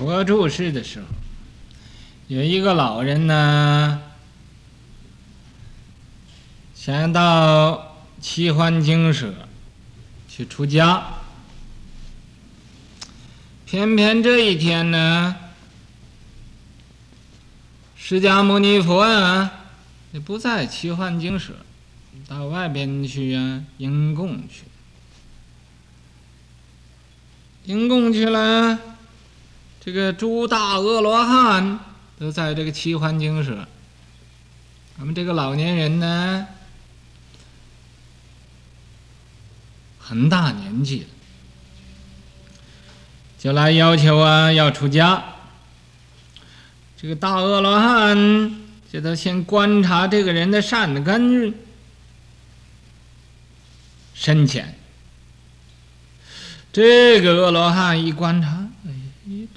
佛住世的时候，有一个老人呢，想到奇幻精舍去出家，偏偏这一天呢，释迦牟尼佛啊，也不在奇幻精舍，到外边去啊，迎供去，迎供去了。这个诸大阿罗汉都在这个奇幻精舍，咱们这个老年人呢，很大年纪了，就来要求啊要出家。这个大阿罗汉就得先观察这个人的善根深浅。这个阿罗汉一观察，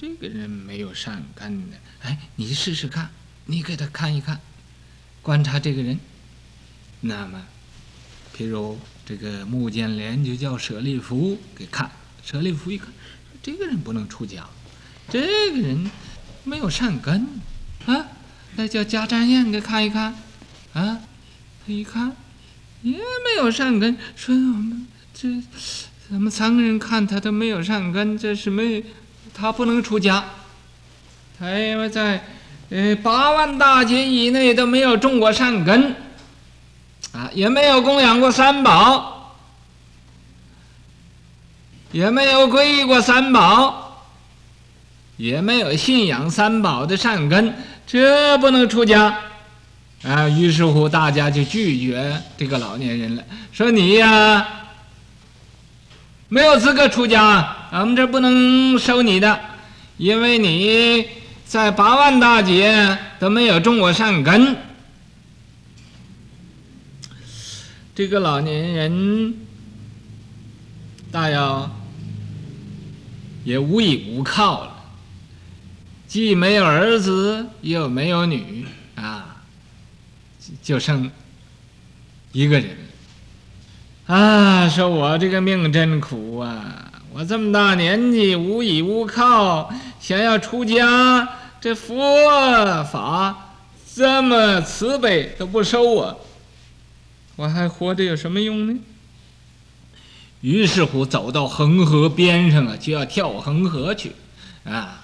这个人没有善根的，哎，你试试看，你给他看一看，观察这个人。那么，譬如这个目犍连就叫舍利弗给看，舍利弗一看，这个人不能出家，这个人没有善根，啊，那叫迦旃延给看一看，啊，他一看也没有善根，说我们这咱们三个人看他都没有善根，这是没。他不能出家，他因为在呃八万大劫以内都没有种过善根，啊，也没有供养过三宝，也没有皈依过三宝，也没有信仰三宝的善根，这不能出家，啊，于是乎大家就拒绝这个老年人了，说你呀，没有资格出家。我们这不能收你的，因为你在八万大劫都没有种过善根。这个老年人大要也无依无靠了，既没有儿子，又没有女啊，就剩一个人啊！说我这个命真苦啊！我这么大年纪，无依无靠，想要出家，这佛法这么慈悲都不收我，我还活着有什么用呢？于是乎，走到恒河边上啊，就要跳恒河去，啊，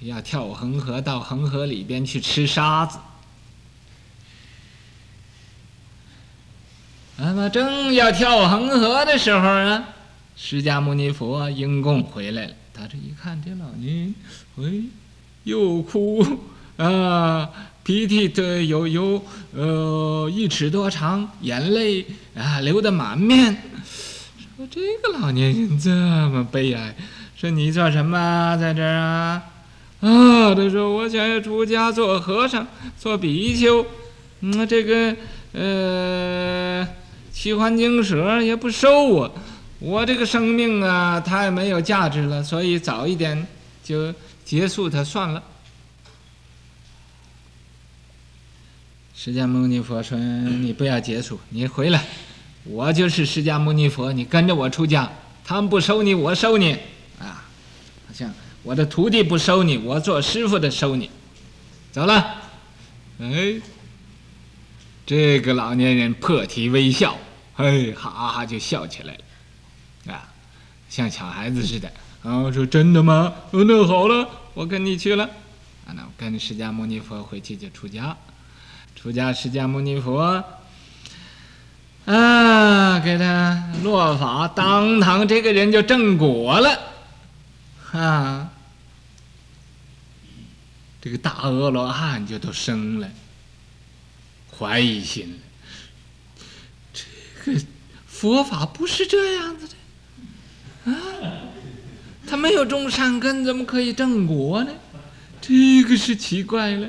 要跳恒河到恒河里边去吃沙子。那么正要跳恒河的时候啊。释迦牟尼佛迎供回来了，他这一看，这老年，哎，又哭啊，鼻涕的有有呃一尺多长，眼泪啊流得满面。说这个老年人这么悲哀，说你做什么在这儿啊？啊，他说我想要出家做和尚，做比丘，嗯，这个呃奇幻精舍也不收我。我这个生命啊，太没有价值了，所以早一点就结束它算了。释迦牟尼佛说：“你不要结束，你回来，我就是释迦牟尼佛，你跟着我出家。他们不收你，我收你，啊，好像我的徒弟不收你，我做师傅的收你。走了。”哎，这个老年人破涕为笑，嘿，哈哈就笑起来了。像小孩子似的。然后说：“真的吗？哦，那好了，我跟你去了。啊，那我跟释迦牟尼佛回去就出家。出家，释迦牟尼佛啊，给他落法，当堂这个人就正果了。啊，这个大阿罗汉就都生了怀疑心了。这个佛法不是这样子的。”啊，他没有种善根，怎么可以正果呢？这个是奇怪了，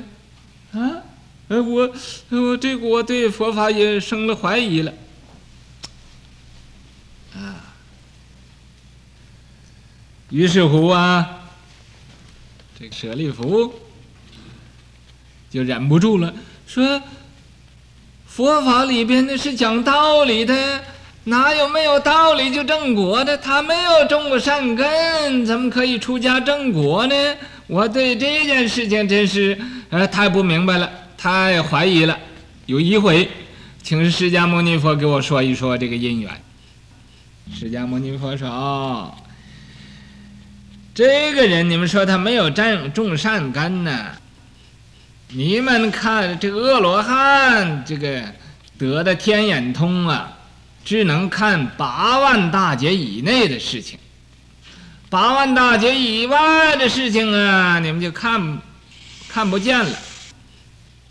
啊，呃，我，我这个我对佛法也生了怀疑了，啊，于是乎啊，这个舍利弗就忍不住了，说，佛法里边那是讲道理的。哪有没有道理就正果的？他没有种过善根，怎么可以出家正果呢？我对这件事情真是呃太不明白了，太怀疑了。有一回，请释迦牟尼佛给我说一说这个因缘。释迦牟尼佛说：“哦，这个人，你们说他没有种种善根呢？你们看这个恶罗汉，这个得的天眼通啊。”只能看八万大劫以内的事情，八万大劫以外的事情啊，你们就看看不见了，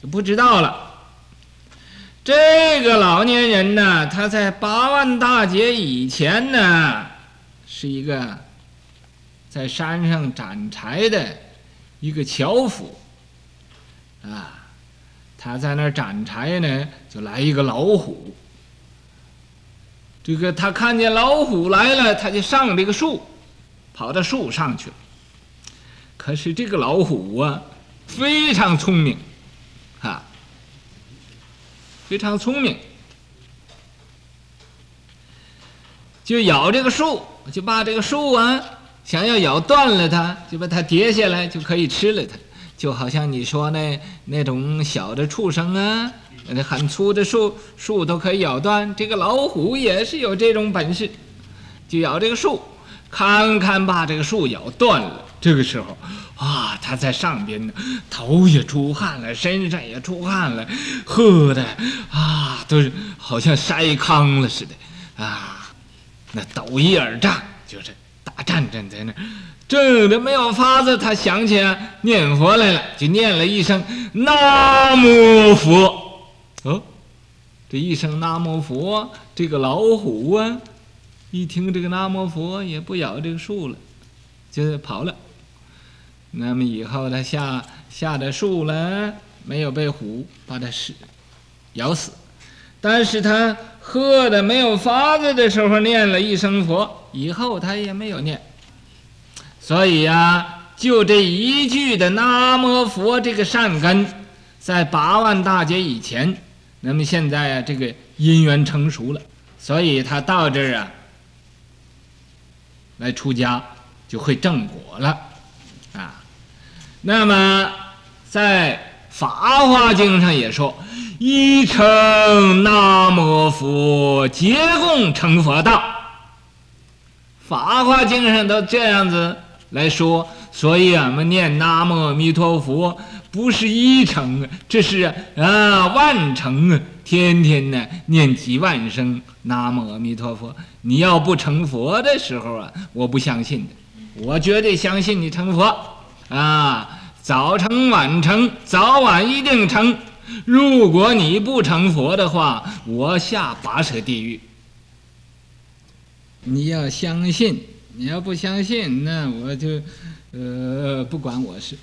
就不知道了。这个老年人呢，他在八万大劫以前呢，是一个在山上斩柴的一个樵夫啊，他在那儿斩柴呢，就来一个老虎。这个他看见老虎来了，他就上这个树，跑到树上去了。可是这个老虎啊，非常聪明，啊，非常聪明，就咬这个树，就把这个树啊，想要咬断了它，就把它跌下来，就可以吃了它。就好像你说那那种小的畜生啊。那很粗的树，树都可以咬断。这个老虎也是有这种本事，就咬这个树，堪堪把这个树咬断了。这个时候，啊，他在上边呢，头也出汗了，身上也出汗了，喝的啊，都是好像筛糠了似的啊，那抖一耳战，就是打战战在那儿。正的没有法子，他想起来念佛来了，就念了一声“南无佛”。哦，这一声“南无佛”，这个老虎啊，一听这个“南无佛”，也不咬这个树了，就跑了。那么以后他下下的树了，没有被虎把他死咬死，但是他喝的没有法子的时候，念了一声佛，以后他也没有念。所以呀、啊，就这一句的“南无佛”这个善根，在八万大劫以前。那么现在啊，这个因缘成熟了，所以他到这儿啊来出家，就会正果了，啊。那么在《法华经》上也说：“一称南无佛，皆共成佛道。”《法华经》上都这样子来说，所以俺们念南无阿弥陀佛。不是一成，这是啊万成啊！天天呢念几万声南无阿弥陀佛。你要不成佛的时候啊，我不相信的。我绝对相信你成佛啊，早成晚成，早晚一定成。如果你不成佛的话，我下拔舌地狱。你要相信，你要不相信，那我就呃不管我事。